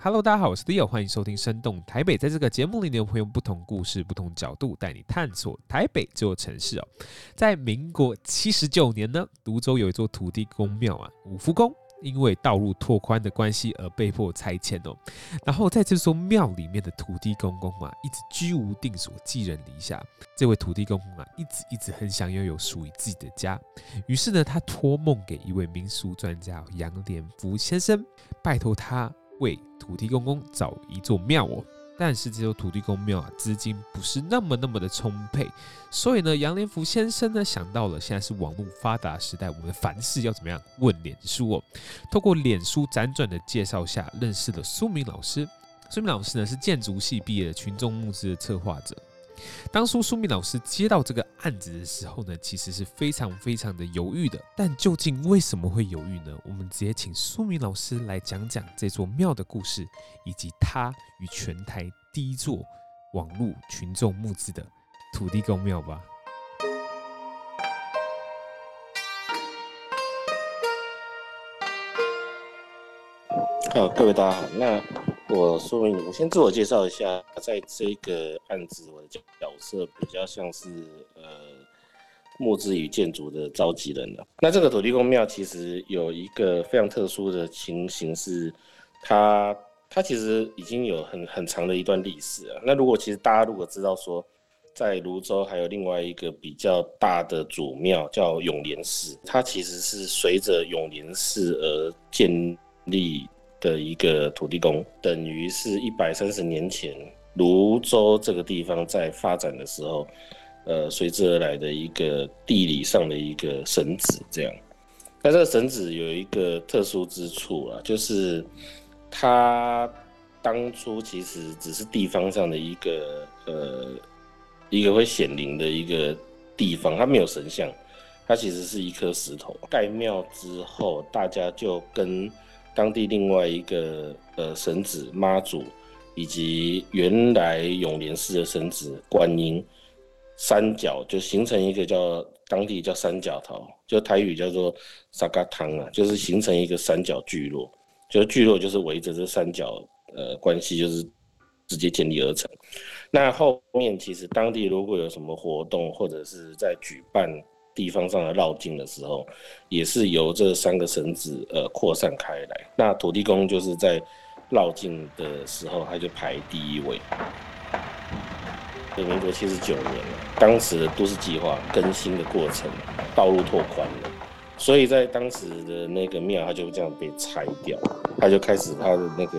Hello，大家好，我是 Leo，欢迎收听《生动台北》。在这个节目里，你会用不同故事、不同角度带你探索台北这座城市哦。在民国七十九年呢，芦洲有一座土地公庙啊，五福宫，因为道路拓宽的关系而被迫拆迁哦。然后在这座庙里面的土地公公啊，一直居无定所，寄人篱下。这位土地公公啊，一直一直很想要有属于自己的家。于是呢，他托梦给一位民俗专家杨连福先生，拜托他。为土地公公找一座庙哦，但是这座土地公庙啊，资金不是那么那么的充沛，所以呢，杨连福先生呢想到了，现在是网络发达时代，我们凡事要怎么样？问脸书哦。透过脸书辗转的介绍下，认识了苏明老师。苏明老师呢是建筑系毕业的群众募资的策划者。当初苏明老师接到这个案子的时候呢，其实是非常非常的犹豫的。但究竟为什么会犹豫呢？我们直接请苏明老师来讲讲这座庙的故事，以及他与全台第一座网络群众募资的土地公庙吧。好，各位大家好，那。我说明，我先自我介绍一下，在这个案子，我的角色比较像是呃募资与建筑的召集人了。那这个土地公庙其实有一个非常特殊的情形是，它它其实已经有很很长的一段历史了。那如果其实大家如果知道说，在泸州还有另外一个比较大的主庙叫永联寺，它其实是随着永联寺而建立。的一个土地公，等于是一百三十年前泸州这个地方在发展的时候，呃，随之而来的一个地理上的一个神子，这样。那这个神子有一个特殊之处啊，就是它当初其实只是地方上的一个呃一个会显灵的一个地方，它没有神像，它其实是一颗石头。盖庙之后，大家就跟当地另外一个呃神子妈祖，以及原来永联寺的神子观音，三角就形成一个叫当地叫三角头，就台语叫做萨嘎汤啊，就是形成一个三角聚落，就是聚落就是围着这三角呃关系就是直接建立而成。那后面其实当地如果有什么活动或者是在举办。地方上的绕境的时候，也是由这三个绳子呃扩散开来。那土地公就是在绕境的时候，他就排第一位。民国七十九年，当时的都市计划更新的过程，道路拓宽了，所以在当时的那个庙，它就这样被拆掉，它就开始它的那个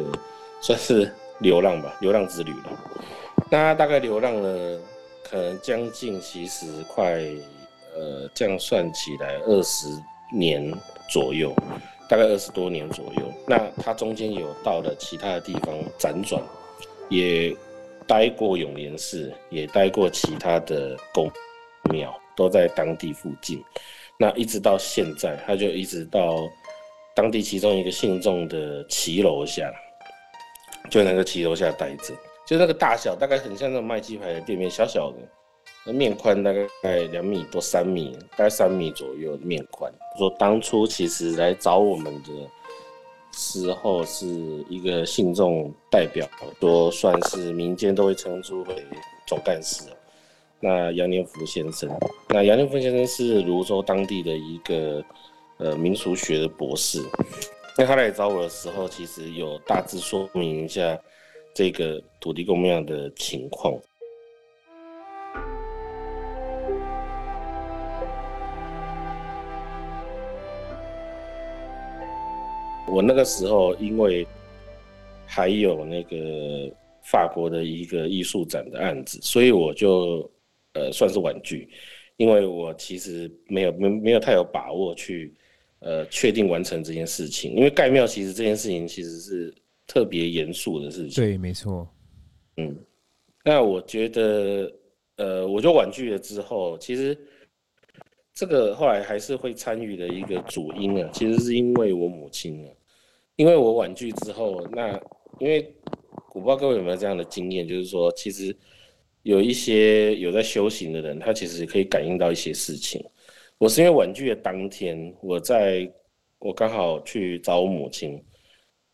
算是流浪吧，流浪之旅了。那大概流浪了可能将近其实快。呃，这样算起来二十年左右，大概二十多年左右。那他中间有到了其他的地方辗转，也待过永莲寺，也待过其他的宫庙，都在当地附近。那一直到现在，他就一直到当地其中一个信众的骑楼下，就那个骑楼下待着，就那个大小大概很像那种卖鸡排的店面，小小的。面宽大概两米多，三米，大概三米左右的面宽。说当初其实来找我们的时候，是一个信众代表，说算是民间都会称之为总干事。那杨连福先生，那杨连福先生是泸州当地的一个呃民俗学的博士。那他来找我的时候，其实有大致说明一下这个土地公庙的情况。我那个时候因为还有那个法国的一个艺术展的案子，所以我就呃算是婉拒，因为我其实没有没没有太有把握去呃确定完成这件事情，因为盖庙其实这件事情其实是特别严肃的事情。对，没错。嗯，那我觉得呃我就婉拒了之后，其实。这个后来还是会参与的一个主因啊，其实是因为我母亲啊，因为我婉拒之后，那因为我不知道各位有没有这样的经验，就是说其实有一些有在修行的人，他其实可以感应到一些事情。我是因为婉拒的当天，我在我刚好去找我母亲，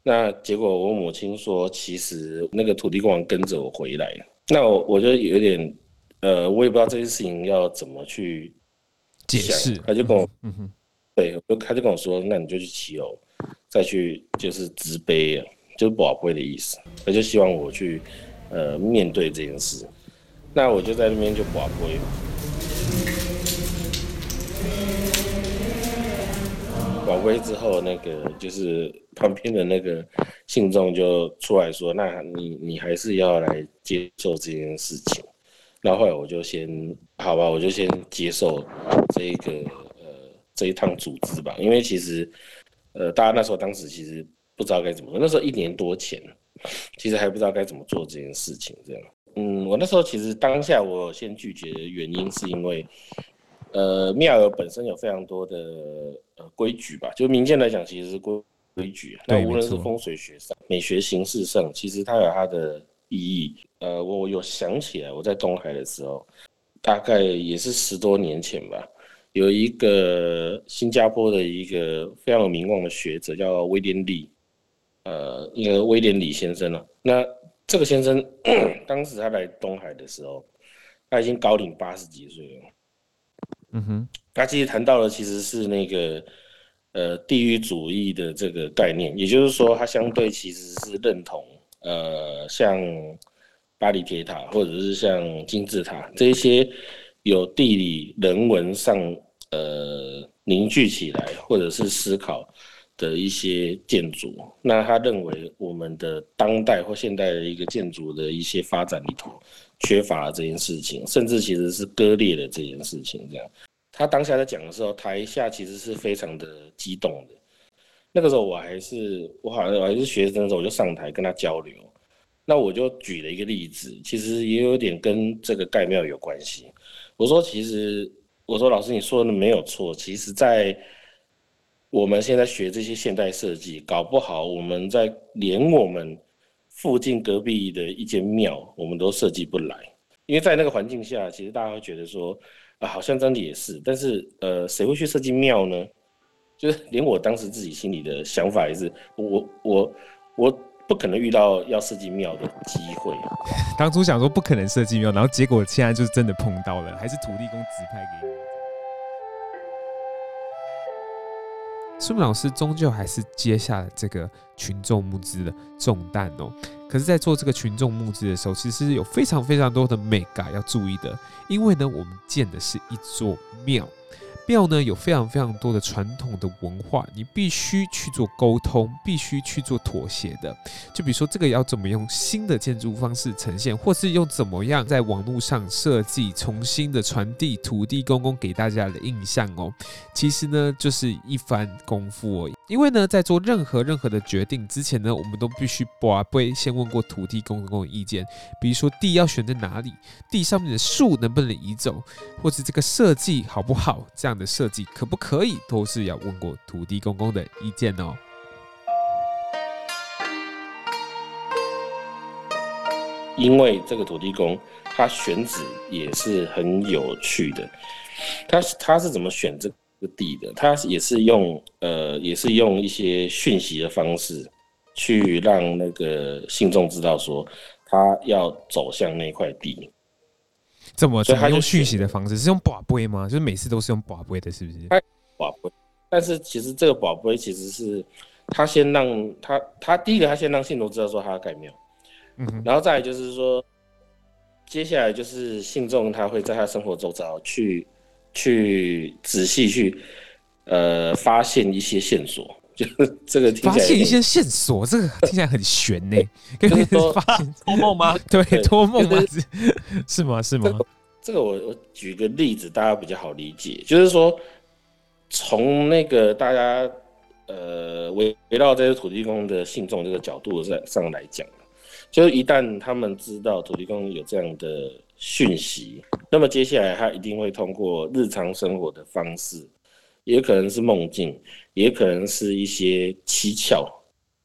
那结果我母亲说，其实那个土地公王跟着我回来，那我我就有点，呃，我也不知道这件事情要怎么去解释。他就跟我，嗯哼，对，他就跟我说，那你就去骑楼，再去就是掷杯啊，就是跋杯的意思。他就希望我去，呃，面对这件事。那我就在那边就跋杯。宝贝之后，那个就是旁边的那个信众就出来说：“那你你还是要来接受这件事情。”那后来我就先好吧，我就先接受这一个呃这一趟组织吧，因为其实呃大家那时候当时其实不知道该怎么做，那时候一年多前，其实还不知道该怎么做这件事情。这样，嗯，我那时候其实当下我先拒绝的原因是因为。呃，庙宇本身有非常多的呃规矩吧，就民间来讲，其实是规规矩。那无论是风水学上、美学形式上，其实它有它的意义。呃，我有想起来，我在东海的时候，大概也是十多年前吧，有一个新加坡的一个非常有名望的学者叫威廉李，呃，一个威廉李先生了。那这个先生 当时他来东海的时候，他已经高龄八十几岁了。嗯哼，他其实谈到的其实是那个呃地域主义的这个概念，也就是说，他相对其实是认同呃像巴黎铁塔或者是像金字塔这些有地理人文上呃凝聚起来或者是思考的一些建筑。那他认为我们的当代或现代的一个建筑的一些发展里头。缺乏了这件事情，甚至其实是割裂的这件事情。这样，他当下在讲的时候，台下其实是非常的激动的。那个时候我还是我好像我还是学生的时候，我就上台跟他交流。那我就举了一个例子，其实也有点跟这个盖庙有关系。我说，其实我说老师你说的没有错。其实，在我们现在学这些现代设计，搞不好我们在连我们。附近隔壁的一间庙，我们都设计不来，因为在那个环境下，其实大家会觉得说，啊，好像真的也是，但是，呃，谁会去设计庙呢？就是连我当时自己心里的想法也是，我我我不可能遇到要设计庙的机会。当初想说不可能设计庙，然后结果现在就是真的碰到了，还是土地公指派给你。苏明老师终究还是接下了这个群众募资的重担哦。可是，在做这个群众募资的时候，其实有非常非常多的眉角要注意的，因为呢，我们建的是一座庙。庙呢，有非常非常多的传统的文化，你必须去做沟通，必须去做妥协的。就比如说这个要怎么用新的建筑方式呈现，或是用怎么样在网络上设计，重新的传递土地公公给大家的印象哦。其实呢，就是一番功夫而已。因为呢，在做任何任何的决定之前呢，我们都必须跋杯先问过土地公公的意见。比如说地要选在哪里，地上面的树能不能移走，或是这个设计好不好，这样的设计可不可以，都是要问过土地公公的意见哦。因为这个土地公他选址也是很有趣的，他他是怎么选这个？地的，他也是用呃，也是用一些讯息的方式，去让那个信众知道说他要走向那块地。怎么？所以他用讯息的方式？是用宝贝吗？就是每次都是用宝贝的，是不是？宝贝。但是其实这个宝贝其实是他先让他他第一个他先让信众知道说他要盖庙，嗯，然后再来就是说，接下来就是信众他会在他生活周遭去。去仔细去，呃，发现一些线索，就是这个听起来发现一些线索，这个听起来很悬呢。就是说发现 托梦吗？对，托梦吗？是吗？是吗？这个我我举个例子，大家比较好理解，就是说，从那个大家呃围围绕这些土地公的信众这个角度上上来讲，就是一旦他们知道土地公有这样的。讯息，那么接下来他一定会通过日常生活的方式，也可能是梦境，也可能是一些蹊跷，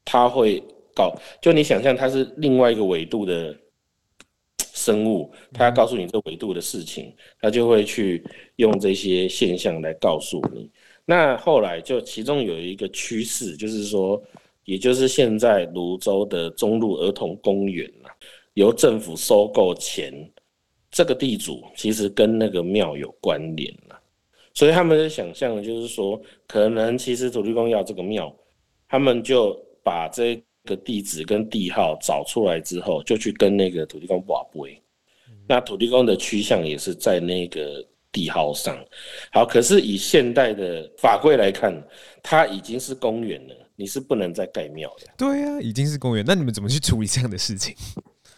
他会告，就你想象他是另外一个维度的生物，他要告诉你这维度的事情，他就会去用这些现象来告诉你。那后来就其中有一个趋势，就是说也就是现在泸州的中路儿童公园由政府收购前，这个地主其实跟那个庙有关联了，所以他们的想象就是说，可能其实土地公要这个庙，他们就把这个地址跟地号找出来之后，就去跟那个土地公跋杯，那土地公的趋向也是在那个地号上。好，可是以现代的法规来看，它已经是公园了，你是不能再盖庙的。对啊，已经是公园，那你们怎么去处理这样的事情？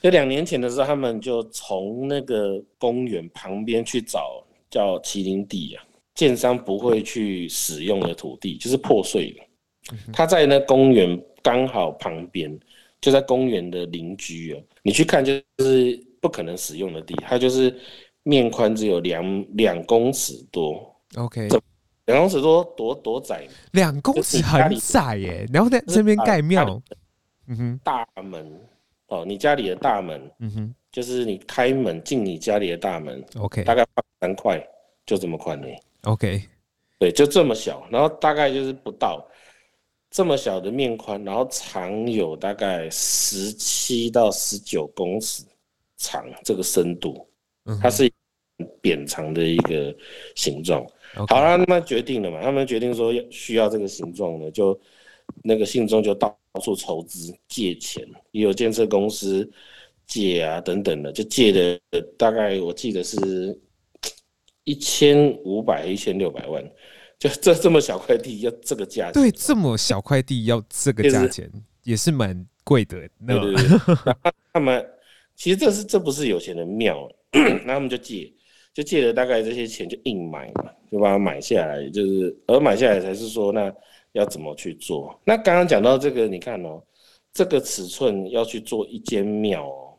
就两年前的时候，他们就从那个公园旁边去找叫麒麟地啊，建商不会去使用的土地，就是破碎的。他在那公园刚好旁边，就在公园的邻居啊，你去看就是不可能使用的地，它就是面宽只有两两公尺多。OK，两公尺多多多窄？两公尺很窄耶，然后在这边盖庙，嗯哼，大门。哦，你家里的大门，嗯哼，就是你开门进你家里的大门，OK，大概三块，就这么宽呢，OK，对，就这么小，然后大概就是不到这么小的面宽，然后长有大概十七到十九公尺长，这个深度，它是扁长的一个形状。好了，他们决定了嘛，他们决定说要需要这个形状呢，就那个信中就到。到处筹资借钱，也有建设公司借啊等等的，就借的大概我记得是一千五百一千六百万，就这这么小块地要这个价钱，对，这么小块地要这个价钱也是蛮贵的。对对对，他们其实这是这不是有钱的庙，那他们就借，就借了大概这些钱就硬买嘛，就把它买下来，就是而买下来才是说那。要怎么去做？那刚刚讲到这个，你看哦，这个尺寸要去做一间庙哦。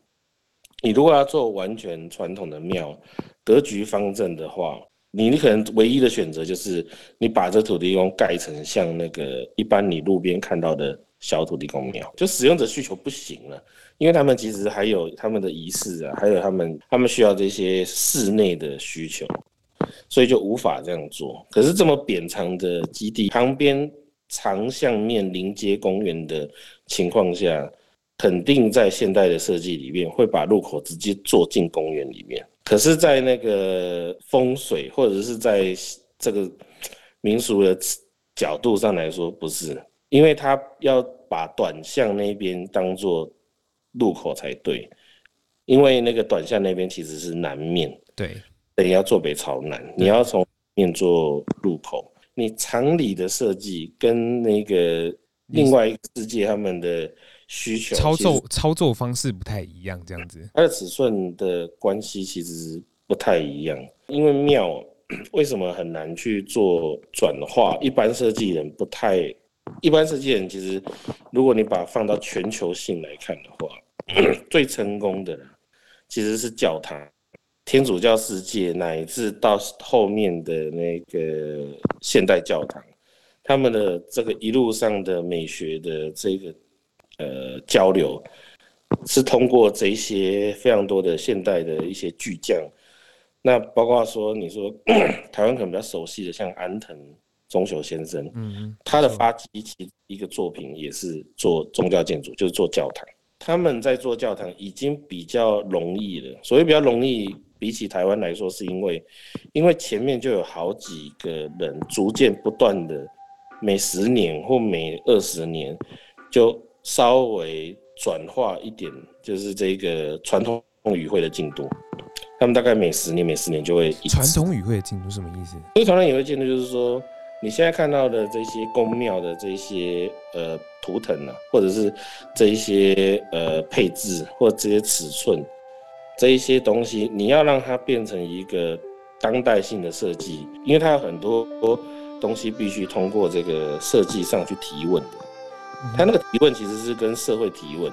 你如果要做完全传统的庙，格局方正的话，你你可能唯一的选择就是你把这土地公盖成像那个一般你路边看到的小土地公庙，就使用者需求不行了，因为他们其实还有他们的仪式啊，还有他们他们需要这些室内的需求，所以就无法这样做。可是这么扁长的基地旁边。长向面临街公园的情况下，肯定在现代的设计里面会把入口直接做进公园里面。可是，在那个风水或者是在这个民俗的角度上来说，不是，因为他要把短巷那边当做入口才对，因为那个短巷那边其实是南面，对，等于要坐北朝南，你要从面做入口。你常理的设计跟那个另外一个世界他们的需求操作操作方式不太一样，这样子，它的尺寸的关系其实不太一样。因为庙为什么很难去做转化？一般设计人不太，一般设计人其实，如果你把它放到全球性来看的话，最成功的其实是教堂。天主教世界乃至到后面的那个现代教堂，他们的这个一路上的美学的这个呃交流，是通过这些非常多的现代的一些巨匠。那包括说，你说 台湾可能比较熟悉的，像安藤忠雄先生，嗯，他的发迹其一个作品也是做宗教建筑，就是做教堂。他们在做教堂已经比较容易了，所以比较容易。比起台湾来说，是因为，因为前面就有好几个人逐渐不断的，每十年或每二十年，就稍微转化一点，就是这个传统语汇的进度。他们大概每十年、每十年就会一。传统语汇的进度什么意思？因为传统语汇进度就是说，你现在看到的这些宫庙的这些呃图腾啊，或者是这一些呃配置或者这些尺寸。这一些东西，你要让它变成一个当代性的设计，因为它有很多东西必须通过这个设计上去提问的。它那个提问其实是跟社会提问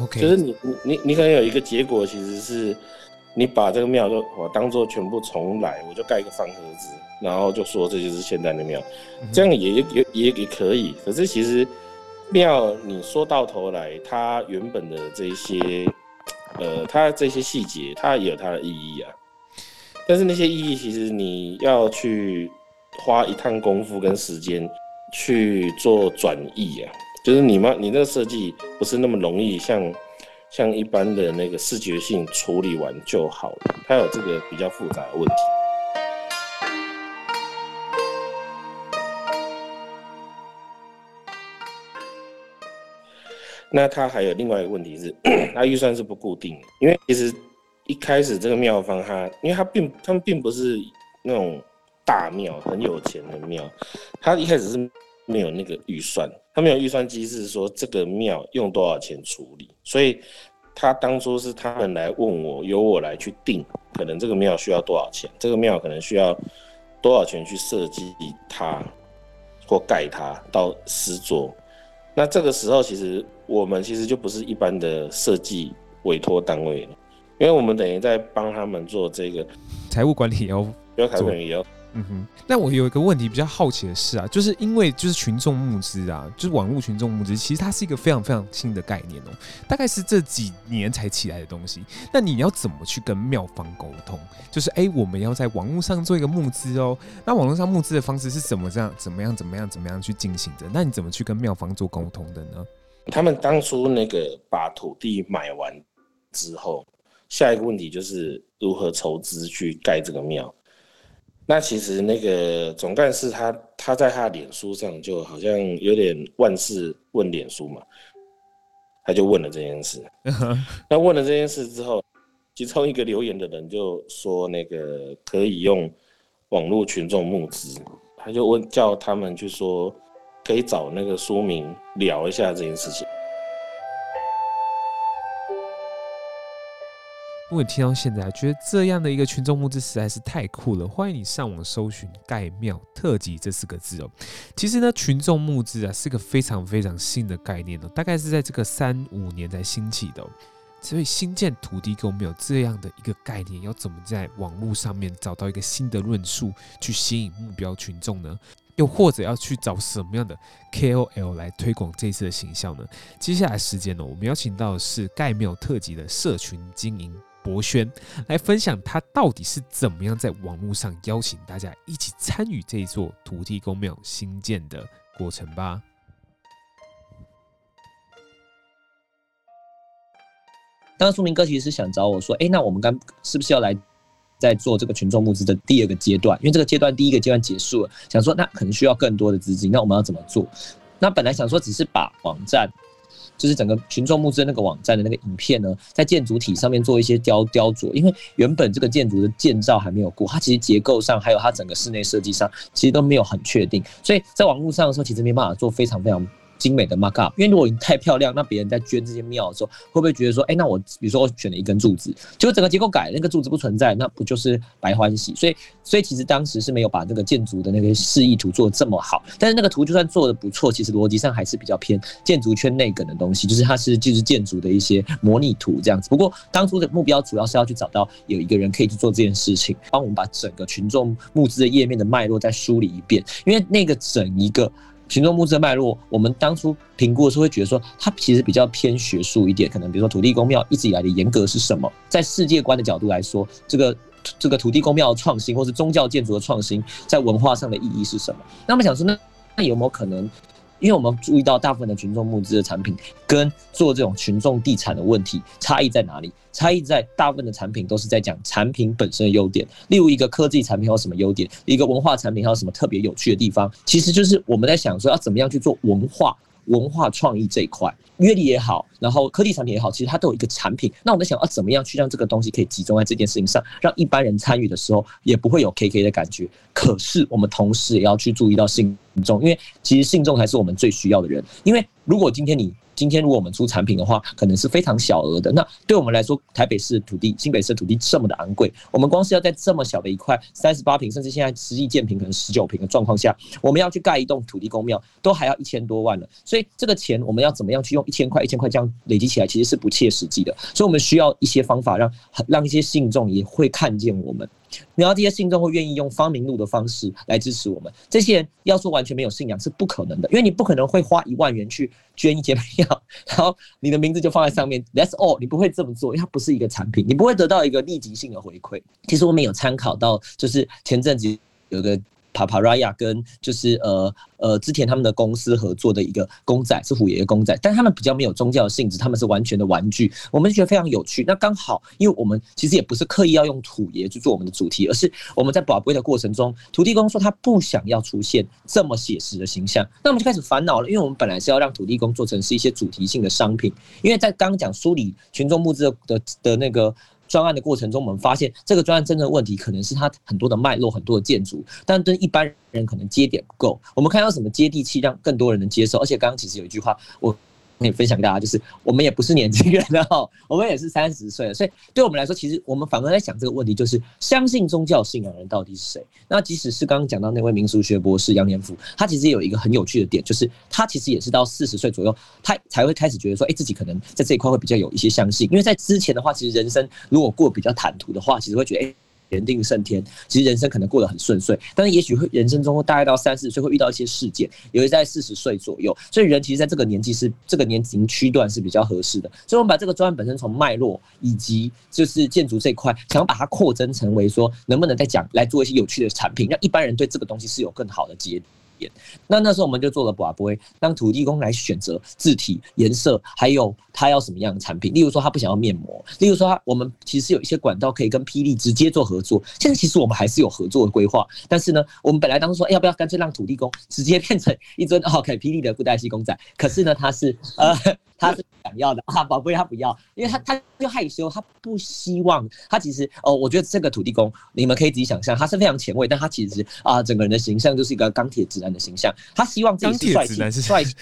，OK，就是你你你可能有一个结果，其实是你把这个庙就我当做全部重来，我就盖一个方盒子，然后就说这就是现代的庙，这样也也也也可以。可是其实庙你说到头来，它原本的这一些。呃，它这些细节，它也有它的意义啊。但是那些意义，其实你要去花一趟功夫跟时间去做转译啊，就是你嘛，你那个设计不是那么容易像像一般的那个视觉性处理完就好了，它有这个比较复杂的问题。那他还有另外一个问题是，他预算是不固定的，因为其实一开始这个庙方他，因为他并他们并不是那种大庙，很有钱的庙，他一开始是没有那个预算，他没有预算机制说这个庙用多少钱处理，所以他当初是他们来问我，由我来去定，可能这个庙需要多少钱，这个庙可能需要多少钱去设计它或盖它到实作。那这个时候，其实我们其实就不是一般的设计委托单位了，因为我们等于在帮他们做这个财务管理哦，要财务管理哦。嗯哼，那我有一个问题比较好奇的是啊，就是因为就是群众募资啊，就是网络群众募资，其实它是一个非常非常新的概念哦，大概是这几年才起来的东西。那你要怎么去跟妙方沟通？就是哎、欸，我们要在网络上做一个募资哦，那网络上募资的方式是怎么这样？怎么样？怎么样？怎么样去进行的？那你怎么去跟妙方做沟通的呢？他们当初那个把土地买完之后，下一个问题就是如何筹资去盖这个庙。那其实那个总干事他他在他的脸书上就好像有点万事问脸书嘛，他就问了这件事。那问了这件事之后，其中一个留言的人就说那个可以用网络群众募资，他就问叫他们去说可以找那个书名聊一下这件事情。如果你听到现在觉得这样的一个群众募资实在是太酷了，欢迎你上网搜寻“盖庙特辑”这四个字哦。其实呢，群众募资啊是个非常非常新的概念哦，大概是在这个三五年才兴起的。所以新建土地公庙这样的一个概念，要怎么在网络上面找到一个新的论述去吸引目标群众呢？又或者要去找什么样的 KOL 来推广这次的形象呢？接下来时间呢，我们邀请到的是盖庙特辑的社群经营。博轩来分享他到底是怎么样在网络上邀请大家一起参与这一座土地公庙新建的过程吧。刚刚苏明哥其实是想找我说，哎，那我们刚是不是要来在做这个群众募资的第二个阶段？因为这个阶段第一个阶段结束了，想说那可能需要更多的资金，那我们要怎么做？那本来想说只是把网站。就是整个群众募资的那个网站的那个影片呢，在建筑体上面做一些雕雕琢，因为原本这个建筑的建造还没有过，它其实结构上还有它整个室内设计上，其实都没有很确定，所以在网络上的时候，其实没办法做非常非常。精美的 mark up，因为如果你太漂亮，那别人在捐这些庙的时候，会不会觉得说，哎、那我比如说我选了一根柱子，结果整个结构改，那个柱子不存在，那不就是白欢喜？所以，所以其实当时是没有把那个建筑的那个示意图做这么好。但是那个图就算做的不错，其实逻辑上还是比较偏建筑圈内梗的东西，就是它是就是建筑的一些模拟图这样子。不过当初的目标主要是要去找到有一个人可以去做这件事情，帮我们把整个群众募资的页面的脉络再梳理一遍，因为那个整一个。群众募资的脉络，我们当初评估的时候会觉得说，它其实比较偏学术一点。可能比如说土地公庙一直以来的严格是什么？在世界观的角度来说，这个这个土地公庙的创新，或是宗教建筑的创新，在文化上的意义是什么？那么想说，那那有没有可能？因为我们注意到大部分的群众募资的产品跟做这种群众地产的问题差异在哪里？差异在大部分的产品都是在讲产品本身的优点，例如一个科技产品有什么优点，一个文化产品还有什么特别有趣的地方，其实就是我们在想说要怎么样去做文化。文化创意这一块，阅历也好，然后科技产品也好，其实它都有一个产品。那我们想要怎么样去让这个东西可以集中在这件事情上，让一般人参与的时候也不会有 KK 的感觉。可是我们同时也要去注意到信众，因为其实信众才是我们最需要的人。因为如果今天你今天如果我们出产品的话，可能是非常小额的。那对我们来说，台北市的土地、新北市的土地这么的昂贵，我们光是要在这么小的一块三十八平，甚至现在实际建坪可能十九平的状况下，我们要去盖一栋土地公庙，都还要一千多万了。所以这个钱我们要怎么样去用一千块、一千块这样累积起来，其实是不切实际的。所以我们需要一些方法让，让让一些信众也会看见我们。然后这些信众会愿意用方明路的方式来支持我们。这些人要说完全没有信仰是不可能的，因为你不可能会花一万元去捐一节票，然后你的名字就放在上面。That's all，你不会这么做，因为它不是一个产品，你不会得到一个立即性的回馈。其实我们有参考到，就是前阵子有个 Paparaya 跟就是呃呃之前他们的公司合作的一个公仔，是虎爷的公仔，但他们比较没有宗教的性质，他们是完全的玩具，我们就觉得非常有趣。那刚好，因为我们其实也不是刻意要用土爷去做我们的主题，而是我们在博杯的过程中，土地公说他不想要出现这么写实的形象，那我们就开始烦恼了，因为我们本来是要让土地公做成是一些主题性的商品，因为在刚刚讲梳理群众募资的的的那个。专案的过程中，我们发现这个专案真正的问题可能是它很多的脉络、很多的建筑，但对一般人可能接点不够。我们看到什么接地气，让更多人能接受。而且刚刚其实有一句话，我。可以分享给大家，就是我们也不是年轻人了哈，我们也是三十岁了，所以对我们来说，其实我们反而在想这个问题，就是相信宗教信仰的人到底是谁？那即使是刚刚讲到那位民俗学博士杨年福，他其实有一个很有趣的点，就是他其实也是到四十岁左右，他才会开始觉得说，哎，自己可能在这一块会比较有一些相信，因为在之前的话，其实人生如果过比较坦途的话，其实会觉得，哎。人定胜天，其实人生可能过得很顺遂，但是也许会人生中大概到三四十岁会遇到一些事件，尤其在四十岁左右，所以人其实在这个年纪是这个年龄区段是比较合适的。所以，我们把这个专案本身从脉络以及就是建筑这一块，想要把它扩增成为说，能不能再讲来做一些有趣的产品，让一般人对这个东西是有更好的那那时候我们就做了博杯，让土地公来选择字体、颜色，还有他要什么样的产品。例如说，他不想要面膜；例如说，他我们其实有一些管道可以跟霹雳直接做合作。现在其实我们还是有合作的规划，但是呢，我们本来当时说，要不要干脆让土地公直接变成一尊 OK 霹雳的布袋戏公仔？可是呢，他是呃。他是想要的 啊，宝贝他不要，因为他他就害羞，他不希望。他其实哦，我觉得这个土地公，你们可以自己想象，他是非常前卫，但他其实啊，整个人的形象就是一个钢铁直男的形象。他希望自己是帅气，帅气。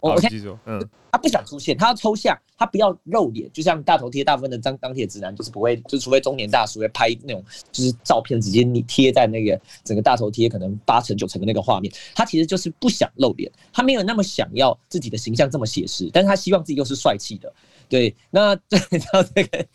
我我先说，嗯。他不想出现，他要抽象，他不要露脸，就像大头贴，大部分的张钢铁直男就是不会，就除非中年大叔会拍那种就是照片，直接你贴在那个整个大头贴可能八成九成的那个画面，他其实就是不想露脸，他没有那么想要自己的形象这么写实，但是他希望自己又是帅气的，对，那对，然后这个。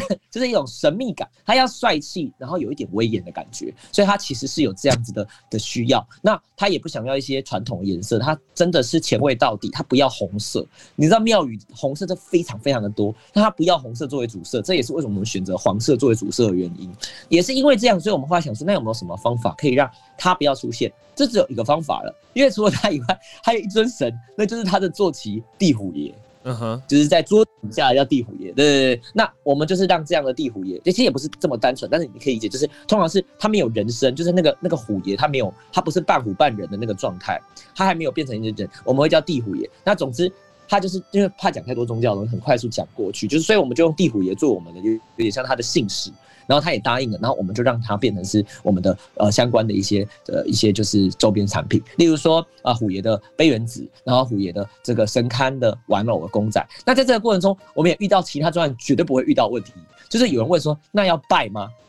就是一种神秘感，他要帅气，然后有一点威严的感觉，所以他其实是有这样子的的需要。那他也不想要一些传统的颜色，他真的是前卫到底，他不要红色。你知道庙宇红色这非常非常的多，那他不要红色作为主色，这也是为什么我们选择黄色作为主色的原因。也是因为这样，所以我们后来想说，那有没有什么方法可以让他不要出现？这只有一个方法了，因为除了他以外，还有一尊神，那就是他的坐骑地虎爷。嗯哼，就是在桌底下叫地虎爷，对对对。那我们就是让这样的地虎爷，其实也不是这么单纯，但是你可以理解，就是通常是他没有人生，就是那个那个虎爷他没有，他不是半虎半人的那个状态，他还没有变成一个人，我们会叫地虎爷。那总之，他就是因为怕讲太多宗教的，很快速讲过去，就是所以我们就用地虎爷做我们的，就有点像他的姓氏。然后他也答应了，然后我们就让他变成是我们的呃相关的一些呃一些就是周边产品，例如说啊虎爷的杯原子，然后虎爷的这个神龛的玩偶的公仔。那在这个过程中，我们也遇到其他专案绝对不会遇到问题，就是有人问说，那要拜吗？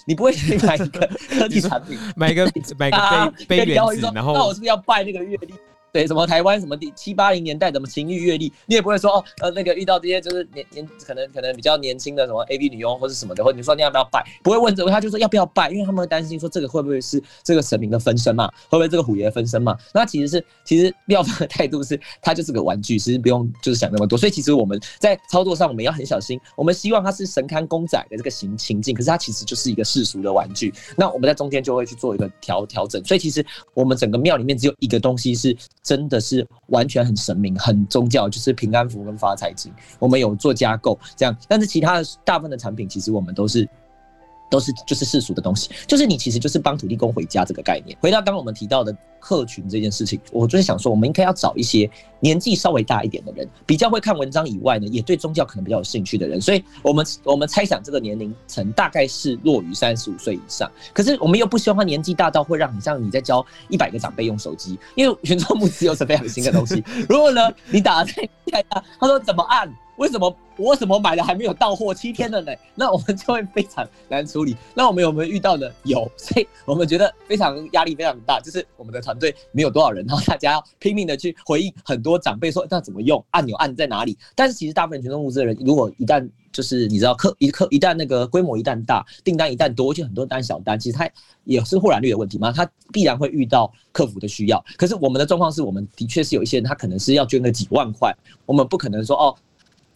你不会去买一个科技产品，买一个买个杯杯原子，然后那我是不是要拜那个月历？对，什么台湾什么第七八零年代什么情欲月历，你也不会说哦，呃，那个遇到这些就是年年可能可能比较年轻的什么 A B 女佣或者什么的，或者你说你要不要拜，不会问这个，他就说要不要拜，因为他们会担心说这个会不会是这个神明的分身嘛，会不会这个虎爷的分身嘛？那其实是其实庙方的态度是，它就是个玩具，其实不用就是想那么多。所以其实我们在操作上我们要很小心，我们希望它是神龛公仔的这个情情境，可是它其实就是一个世俗的玩具。那我们在中间就会去做一个调调整。所以其实我们整个庙里面只有一个东西是真的是。完全很神明、很宗教，就是平安符跟发财经，我们有做加购这样，但是其他的大部分的产品，其实我们都是。都是就是世俗的东西，就是你其实就是帮土地公回家这个概念。回到刚刚我们提到的客群这件事情，我就是想说，我们应该要找一些年纪稍微大一点的人，比较会看文章以外呢，也对宗教可能比较有兴趣的人。所以，我们我们猜想这个年龄层大概是落于三十五岁以上。可是，我们又不希望他年纪大到会让你像你在教一百个长辈用手机，因为 群众募资又是非常新的东西。如果呢，你打在他，他说怎么按？为什么我什么买的还没有到货七天了呢？那我们就会非常难处理。那我们有没有遇到呢？有，所以我们觉得非常压力非常大。就是我们的团队没有多少人，然后大家要拼命的去回应很多长辈说那怎么用按钮按在哪里？但是其实大部分群众募资的人，如果一旦就是你知道客一客一旦那个规模一旦大，订单一旦多，就很多单小单，其实它也是豁然率的问题嘛。他必然会遇到客服的需要。可是我们的状况是我们的确是有一些人他可能是要捐个几万块，我们不可能说哦。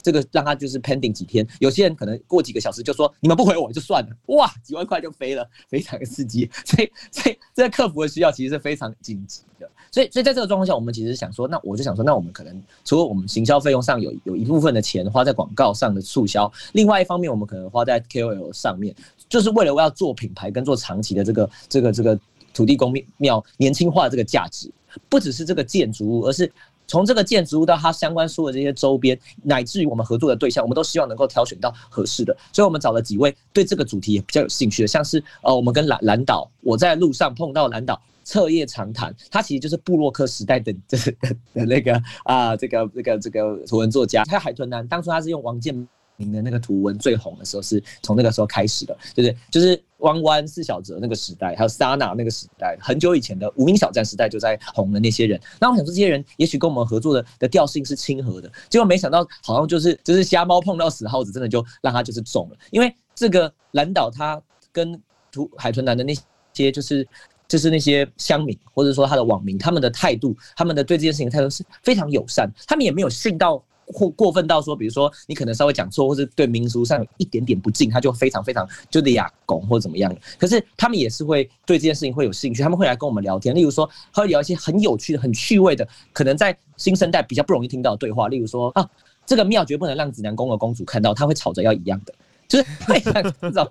这个让他就是 pending 几天，有些人可能过几个小时就说你们不回我就算了，哇，几万块就飞了，非常刺激。所以，所以这个客服的需要其实是非常紧急的。所以，所以在这个状况下，我们其实想说，那我就想说，那我们可能除了我们行销费用上有有一部分的钱花在广告上的促销，另外一方面，我们可能花在 KOL 上面，就是为了我要做品牌跟做长期的这个这个这个土地公庙年轻化的这个价值，不只是这个建筑物，而是。从这个建筑物到它相关所有这些周边，乃至于我们合作的对象，我们都希望能够挑选到合适的。所以我们找了几位对这个主题也比较有兴趣的，像是呃，我们跟蓝蓝岛，我在路上碰到蓝岛彻夜长谈，他其实就是布洛克时代的的的那个啊，这个这个这个图文作家。还有海豚男，当初他是用王建您的那个图文最红的时候，是从那个时候开始的，对不对？就是。弯弯四小哲那个时代，还有 Sana 那个时代，很久以前的无名小站时代就在红的那些人。那我想说，这些人也许跟我们合作的的调性是亲和的，结果没想到好像就是就是瞎猫碰到死耗子，真的就让他就是中了。因为这个蓝岛他跟图海豚男的那些就是就是那些乡民或者说他的网民，他们的态度，他们的对这件事情态度是非常友善，他们也没有信到。过过分到说，比如说你可能稍微讲错，或是对民俗上有一点点不敬，他就非常非常就得哑拱或者怎么样。可是他们也是会对这件事情会有兴趣，他们会来跟我们聊天。例如说，他会聊一些很有趣的、很趣味的，可能在新生代比较不容易听到的对话。例如说啊，这个庙绝不能让指南宫的公主看到，他会吵着要一样的，就是 非常这种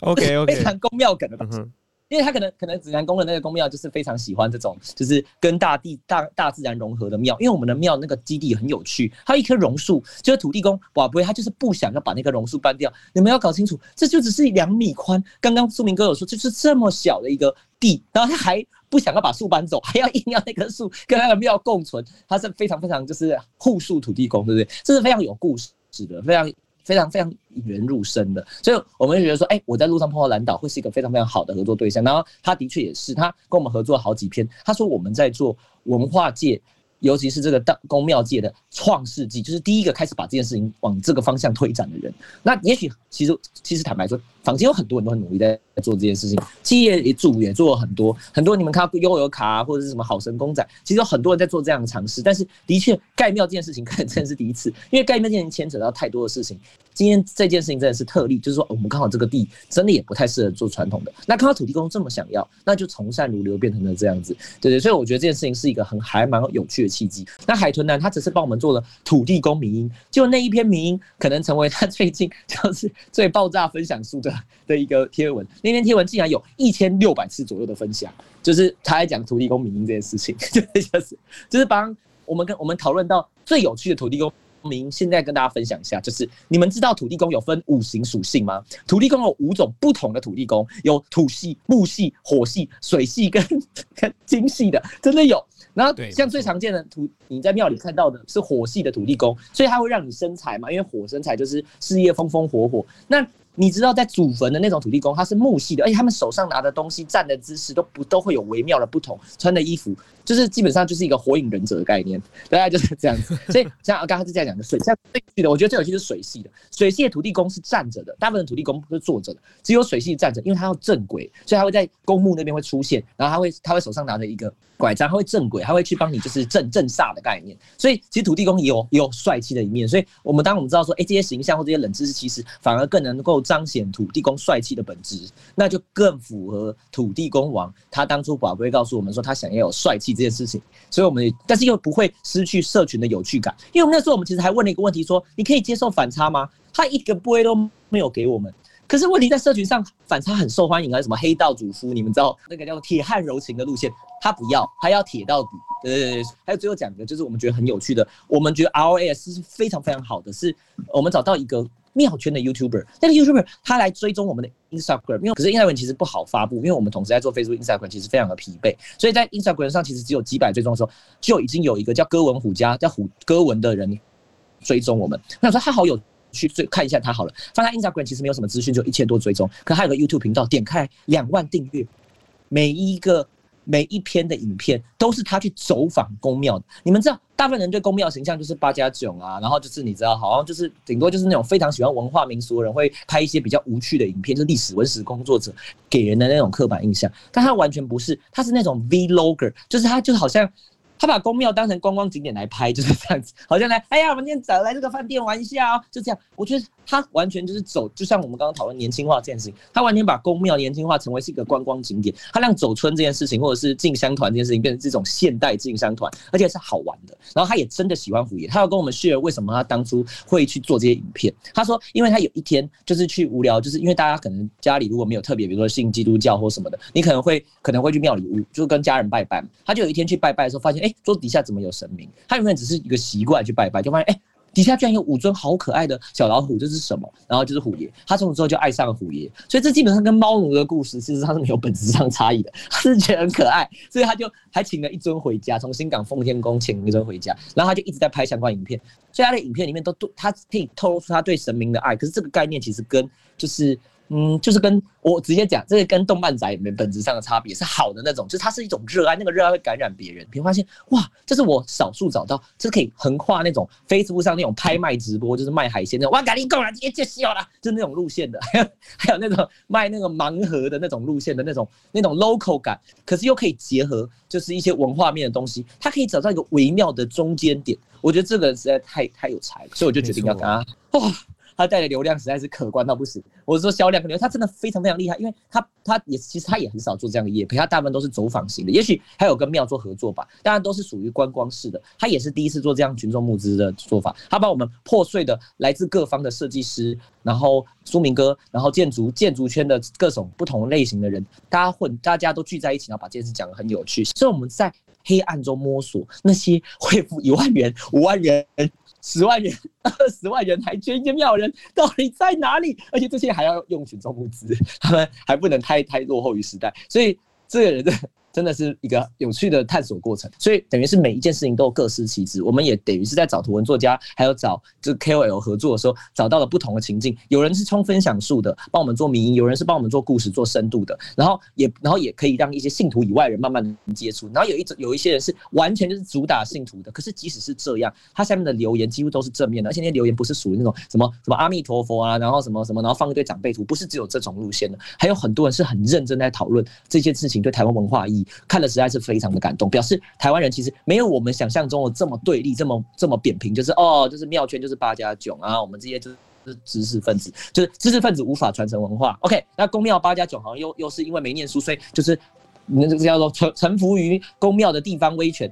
OK OK 非常宫庙梗的东西。因为他可能可能指南宫的那个宫庙就是非常喜欢这种就是跟大地大大自然融合的庙，因为我们的庙那个基地很有趣，它一棵榕树，就是土地公哇不会，他就是不想要把那棵榕树搬掉。你们要搞清楚，这就只是两米宽。刚刚苏明哥有说，就是这么小的一个地，然后他还不想要把树搬走，还要硬要那棵树跟他的庙共存，他是非常非常就是护树土地公，对不对？这是非常有故事是的，非常。非常非常引人入胜的，所以我们就觉得说，哎、我在路上碰到蓝导会是一个非常非常好的合作对象。然后他的确也是，他跟我们合作好几篇，他说我们在做文化界。尤其是这个大宫庙界的创世纪，就是第一个开始把这件事情往这个方向推展的人。那也许其实其实坦白说，坊间有很多人都很努力在做这件事情，企业也主也做了很多很多。你们看到悠游卡啊，或者是什么好神公仔，其实有很多人在做这样的尝试。但是的确盖庙这件事情可能真的是第一次，因为盖庙这件事情牵扯到太多的事情。今天这件事情真的是特例，就是说我们刚好这个地真的也不太适合做传统的。那看到土地公这么想要，那就从善如流变成了这样子，对对。所以我觉得这件事情是一个很还蛮有趣的契机。那海豚男他只是帮我们做了土地公民因，就那一篇迷因可能成为他最近就是最爆炸分享数的的一个贴文。那篇贴文竟然有一千六百次左右的分享，就是他在讲土地公迷因这件事情，就是就是帮我们跟我们讨论到最有趣的土地公。明现在跟大家分享一下，就是你们知道土地公有分五行属性吗？土地公有五种不同的土地公，有土系、木系、火系、水系跟 跟金系的，真的有。然后像最常见的土，你在庙里看到的是火系的土地公，所以它会让你生财嘛，因为火生财就是事业风风火火。那你知道在祖坟的那种土地公，他是木系的，而且他们手上拿的东西、站的姿势都不都会有微妙的不同，穿的衣服就是基本上就是一个火影忍者的概念，大概就是这样子。所以像刚刚是这样讲的，水像最有趣的，我觉得最有趣是水系的，水系的土地公是站着的，大部分的土地公是坐着的，只有水系站着，因为他要正轨，所以他会在公墓那边会出现，然后他会他会手上拿着一个拐杖，他会正轨，他会去帮你就是镇镇煞的概念。所以其实土地公也有也有帅气的一面，所以我们当我们知道说，哎、这些形象或这些冷知识，其实反而更能够。彰显土地公帅气的本质，那就更符合土地公王他当初宝贝告诉我们说他想要有帅气这件事情，所以我们但是又不会失去社群的有趣感，因为我们那时候我们其实还问了一个问题说，你可以接受反差吗？他一个杯都没有给我们，可是问题在社群上反差很受欢迎啊，什么黑道主夫，你们知道那个叫做铁汉柔情的路线，他不要，他要铁到底。呃，还有最后讲的就是我们觉得很有趣的，我们觉得 R O S 是非常非常好的，是我们找到一个。庙圈的 YouTuber，那个 YouTuber 他来追踪我们的 Instagram，因为可是 Instagram 其实不好发布，因为我们同时在做 Facebook、Instagram，其实非常的疲惫，所以在 Instagram 上其实只有几百追踪的时候，就已经有一个叫歌文虎家叫虎歌文的人追踪我们。我想说他好有去，追看一下他好了。发现 Instagram 其实没有什么资讯，就一千多追踪，可他有个 YouTube 频道，点开两万订阅，每一个。每一篇的影片都是他去走访宫庙的。你们知道，大部分人对宫庙形象就是八加九啊，然后就是你知道，好像就是顶多就是那种非常喜欢文化民俗的人会拍一些比较无趣的影片，就是历史文史工作者给人的那种刻板印象。但他完全不是，他是那种 Vlogger，就是他就好像他把宫庙当成观光景点来拍，就是这样子，好像来，哎呀，我们今天早来这个饭店玩一下哦，就这样。我觉得他完全就是走，就像我们刚刚讨论年轻化这件事情，他完全把宫庙年轻化成为是一个观光景点，他让走春这件事情，或者是进香团这件事情，变成这种现代进香团，而且是好玩的。然后他也真的喜欢虎爷，他要跟我们 share 为什么他当初会去做这些影片。他说，因为他有一天就是去无聊，就是因为大家可能家里如果没有特别，比如说信基督教或什么的，你可能会可能会去庙里，就跟家人拜拜。他就有一天去拜拜的时候，发现。哎，桌底下怎么有神明？他原本只是一个习惯去拜拜，就发现哎，底下居然有五尊好可爱的小老虎，这是什么？然后就是虎爷。他从此之后就爱上了虎爷，所以这基本上跟猫奴的故事其实它是没有本质上差异的。他是觉得很可爱，所以他就还请了一尊回家，从新港奉天宫请了一尊回家，然后他就一直在拍相关影片。所以他的影片里面都都，他可以透露出他对神明的爱。可是这个概念其实跟就是。嗯，就是跟我直接讲，这个跟动漫宅里面本质上的差别是好的那种，就是它是一种热爱，那个热爱会感染别人。你会发现，哇，这是我少数找到，这是可以横跨那种 Facebook 上那种拍卖直播，就是卖海鲜那种，哇，赶紧够了，直接就笑了，就那种路线的，还 有还有那种卖那个盲盒的那种路线的那种那种 local 感，可是又可以结合就是一些文化面的东西，它可以找到一个微妙的中间点。我觉得这个实在太太有才了，所以我就决定要跟他哇。他带的流量实在是可观到不行，我是说销量可能他真的非常非常厉害，因为他他也其实他也很少做这样的业配，他大部分都是走访型的，也许还有跟庙做合作吧，当然都是属于观光式的。他也是第一次做这样群众募资的做法，他把我们破碎的来自各方的设计师，然后苏明哥，然后建筑建筑圈的各种不同类型的人，大家混大家都聚在一起，然后把这件事讲得很有趣，所以我们在黑暗中摸索那些会付一万元、五万元。十万元、二十万元还捐一间庙人到底在哪里？而且这些还要用群众募资，他们还不能太太落后于时代，所以这个人的。真的是一个有趣的探索过程，所以等于是每一件事情都各司其职。我们也等于是在找图文作家，还有找这 KOL 合作的时候，找到了不同的情境。有人是充分享述的，帮我们做民营；有人是帮我们做故事、做深度的。然后也，然后也可以让一些信徒以外人慢慢接触。然后有一种有一些人是完全就是主打信徒的，可是即使是这样，他下面的留言几乎都是正面的，而且那些留言不是属于那种什么什么阿弥陀佛啊，然后什么什么，然后放一堆长辈图，不是只有这种路线的，还有很多人是很认真在讨论这些事情对台湾文化意义，看的实在是。非常的感动，表示台湾人其实没有我们想象中的这么对立，这么这么扁平，就是哦，就是庙圈就是八家囧啊，我们这些就是知识分子，就是知识分子无法传承文化。OK，那公庙八家九好像又又是因为没念书，所以就是那这个叫做臣臣服于公庙的地方威权。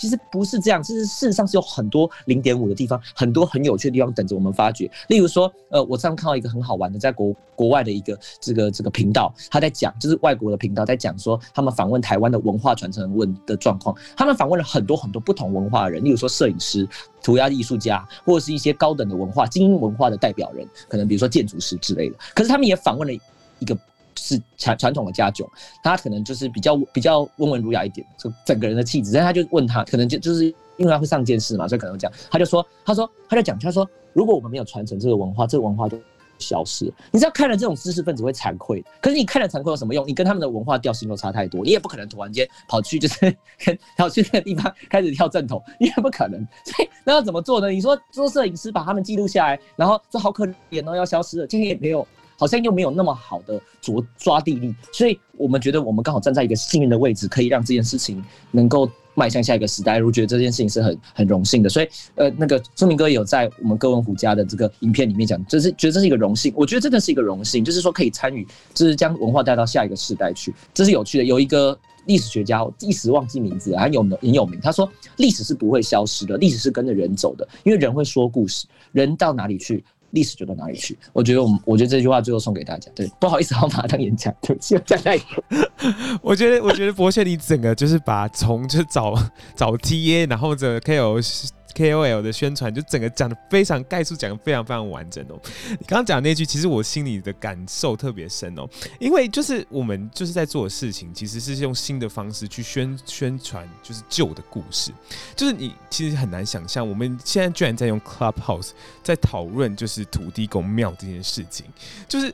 其实不是这样，其实事实上是有很多零点五的地方，很多很有趣的地方等着我们发掘。例如说，呃，我上次看到一个很好玩的，在国国外的一个这个这个频道，他在讲，就是外国的频道在讲说，他们访问台湾的文化传承问的状况。他们访问了很多很多不同文化的人，例如说摄影师、涂鸦艺术家，或者是一些高等的文化、精英文化的代表人，可能比如说建筑师之类的。可是他们也访问了一个。是传传统的家酒，他可能就是比较比较温文儒雅一点，就整个人的气质。但他就问他，可能就就是因为他会上电视嘛，所以可能这样。他就说，他说他就讲，他说如果我们没有传承这个文化，这个文化就消失了。你知道看了这种知识分子会惭愧，可是你看了惭愧有什么用？你跟他们的文化调性又差太多，你也不可能突然间跑去就是跟 跑去那个地方开始跳正统，你也不可能。所以那要怎么做呢？你说做摄影师把他们记录下来，然后说好可怜哦，要消失了，今天也没有。好像又没有那么好的着抓地力，所以我们觉得我们刚好站在一个幸运的位置，可以让这件事情能够迈向下一个时代。我觉得这件事情是很很荣幸的，所以呃，那个聪明哥有在我们歌文虎家的这个影片里面讲，就是觉得这是一个荣幸。我觉得真的是一个荣幸，就是说可以参与，就是将文化带到下一个时代去，这是有趣的。有一个历史学家，一时忘记名字，很有名很有名，他说历史是不会消失的，历史是跟着人走的，因为人会说故事，人到哪里去，历史就到哪里去？我觉得我们，我觉得这句话最后送给大家。对，不好意思，我把它当演讲，对不起，再来一个。我觉得，我觉得博学你整个就是把从就找找 TA，然后这 KOL。KOL 的宣传就整个讲的非常概述，讲的非常非常完整哦。你刚刚讲那句，其实我心里的感受特别深哦，因为就是我们就是在做的事情，其实是用新的方式去宣宣传，就是旧的故事。就是你其实很难想象，我们现在居然在用 Clubhouse 在讨论就是土地公庙这件事情，就是。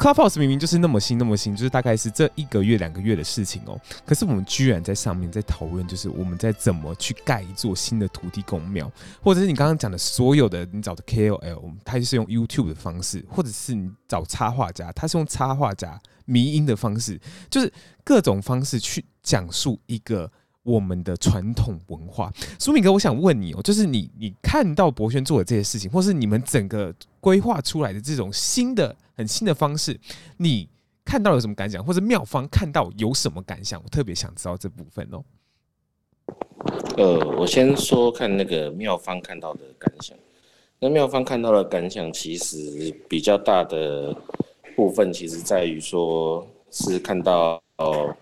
Clubhouse 明明就是那么新，那么新，就是大概是这一个月、两个月的事情哦。可是我们居然在上面在讨论，就是我们在怎么去盖一座新的土地公庙，或者是你刚刚讲的所有的你找的 KOL，他就是用 YouTube 的方式，或者是你找插画家，他是用插画家迷音的方式，就是各种方式去讲述一个。我们的传统文化。苏敏哥，我想问你哦，就是你你看到博轩做的这些事情，或是你们整个规划出来的这种新的很新的方式，你看到有什么感想，或者妙方看到有什么感想？我特别想知道这部分哦。呃，我先说看那个妙方看到的感想。那妙方看到的感想，其实比较大的部分，其实在于说是看到哦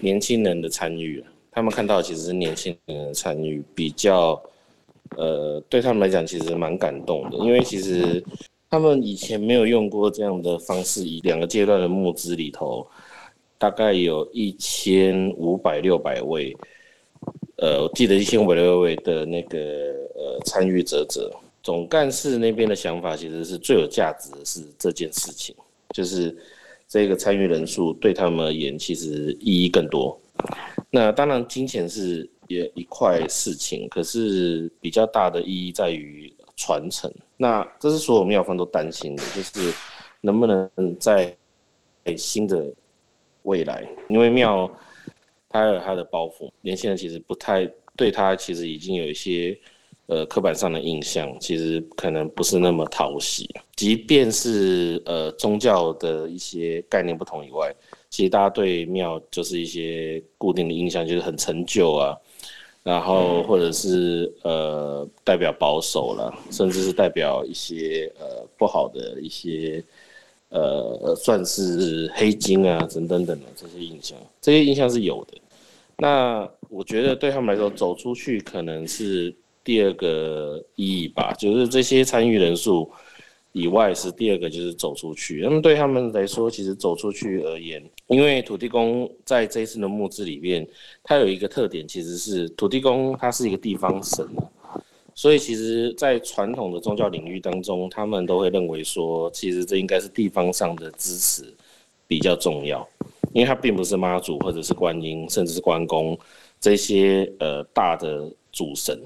年轻人的参与。他们看到其实是年轻人的参与，比较呃对他们来讲其实蛮感动的，因为其实他们以前没有用过这样的方式，以两个阶段的募资里头，大概有一千五百六百位。呃，我记得一千五百六百位的那个呃参与者者，总干事那边的想法其实是最有价值的是这件事情，就是这个参与人数对他们而言其实意义更多。那当然金钱是也一块事情，可是比较大的意义在于传承。那这是所有庙方都担心的，就是能不能在新的未来，因为庙。他有他的包袱，年轻人其实不太对他，其实已经有一些呃刻板上的印象，其实可能不是那么讨喜。即便是呃宗教的一些概念不同以外，其实大家对庙就是一些固定的印象，就是很陈旧啊，然后或者是呃代表保守了，甚至是代表一些呃不好的一些呃算是黑金啊等等等的这些印象，这些印象是有的。那我觉得对他们来说，走出去可能是第二个意义吧，就是这些参与人数以外是第二个，就是走出去。那么对他们来说，其实走出去而言，因为土地公在这一次的募资里面，它有一个特点，其实是土地公它是一个地方神，所以其实，在传统的宗教领域当中，他们都会认为说，其实这应该是地方上的支持比较重要。因为它并不是妈祖或者是观音，甚至是关公这些呃大的主神，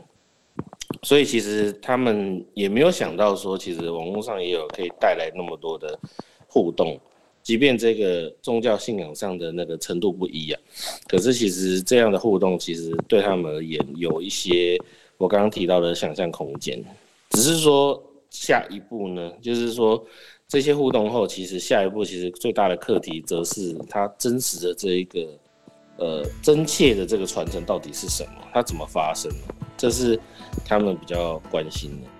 所以其实他们也没有想到说，其实网络上也有可以带来那么多的互动，即便这个宗教信仰上的那个程度不一样，可是其实这样的互动其实对他们而言有一些我刚刚提到的想象空间，只是说下一步呢，就是说。这些互动后，其实下一步其实最大的课题，则是它真实的这一个，呃，真切的这个传承到底是什么？它怎么发生？这是他们比较关心的。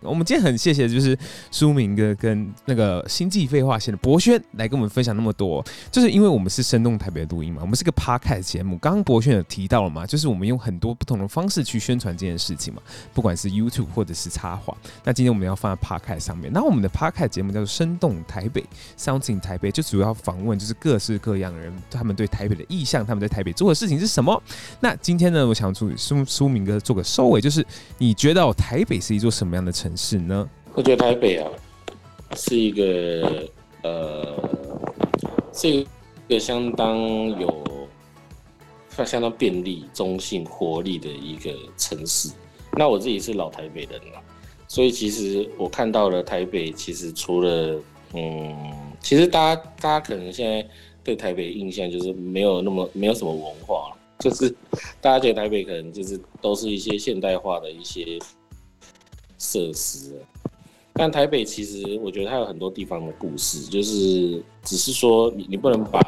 我们今天很谢谢，就是舒明哥跟那个星际废话线的博轩来跟我们分享那么多。就是因为我们是生动台北的录音嘛，我们是个 podcast 节目。刚刚博轩有提到了嘛，就是我们用很多不同的方式去宣传这件事情嘛，不管是 YouTube 或者是插画。那今天我们要放在 podcast 上面。那我们的 podcast 节目叫做生动台北，Sounds in 台北，就主要访问就是各式各样的人，他们对台北的意向，他们在台北做的事情是什么。那今天呢，我想祝苏苏明哥做个收尾，就是你觉得台北是一座什么样的城城市？呢，我觉得台北啊，是一个呃，是一个相当有、相当便利、中性、活力的一个城市。那我自己是老台北人了，所以其实我看到了台北，其实除了嗯，其实大家大家可能现在对台北印象就是没有那么没有什么文化，就是大家觉得台北可能就是都是一些现代化的一些。设施，但台北其实我觉得它有很多地方的故事，就是只是说你你不能把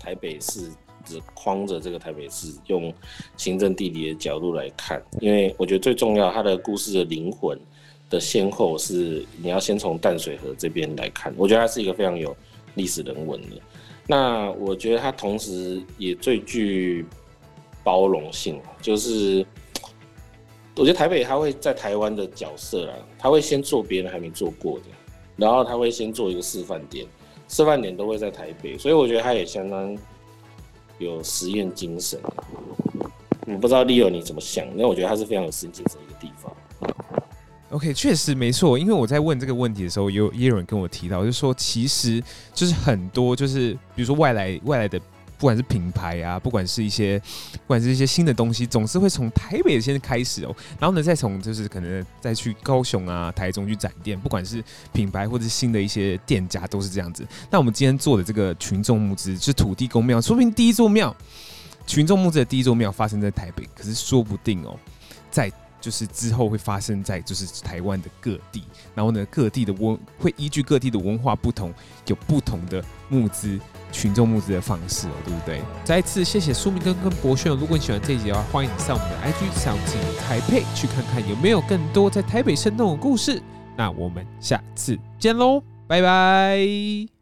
台北市只框着这个台北市，用行政地理的角度来看，因为我觉得最重要它的故事的灵魂的先后是你要先从淡水河这边来看，我觉得它是一个非常有历史人文的。那我觉得它同时也最具包容性，就是。我觉得台北他会在台湾的角色啊，他会先做别人还没做过的，然后他会先做一个示范点，示范点都会在台北，所以我觉得他也相当有实验精神。我不知道 Leo 你怎么想？那我觉得他是非常有实验精神的一个地方。OK，确实没错，因为我在问这个问题的时候，有也有人跟我提到，就是说其实就是很多就是比如说外来外来的。不管是品牌啊，不管是一些，不管是一些新的东西，总是会从台北先开始哦，然后呢，再从就是可能再去高雄啊、台中去展店，不管是品牌或者是新的一些店家，都是这样子。那我们今天做的这个群众募资，是土地公庙，说不定第一座庙，群众募资的第一座庙发生在台北，可是说不定哦，在。就是之后会发生在就是台湾的各地，然后呢，各地的文会依据各地的文化不同，有不同的募资群众募资的方式哦，对不对？再一次谢谢苏明哥跟博轩，如果你喜欢这一集的话，欢迎你上我们的 IG 上进台北去看看有没有更多在台北生动的故事。那我们下次见喽，拜拜。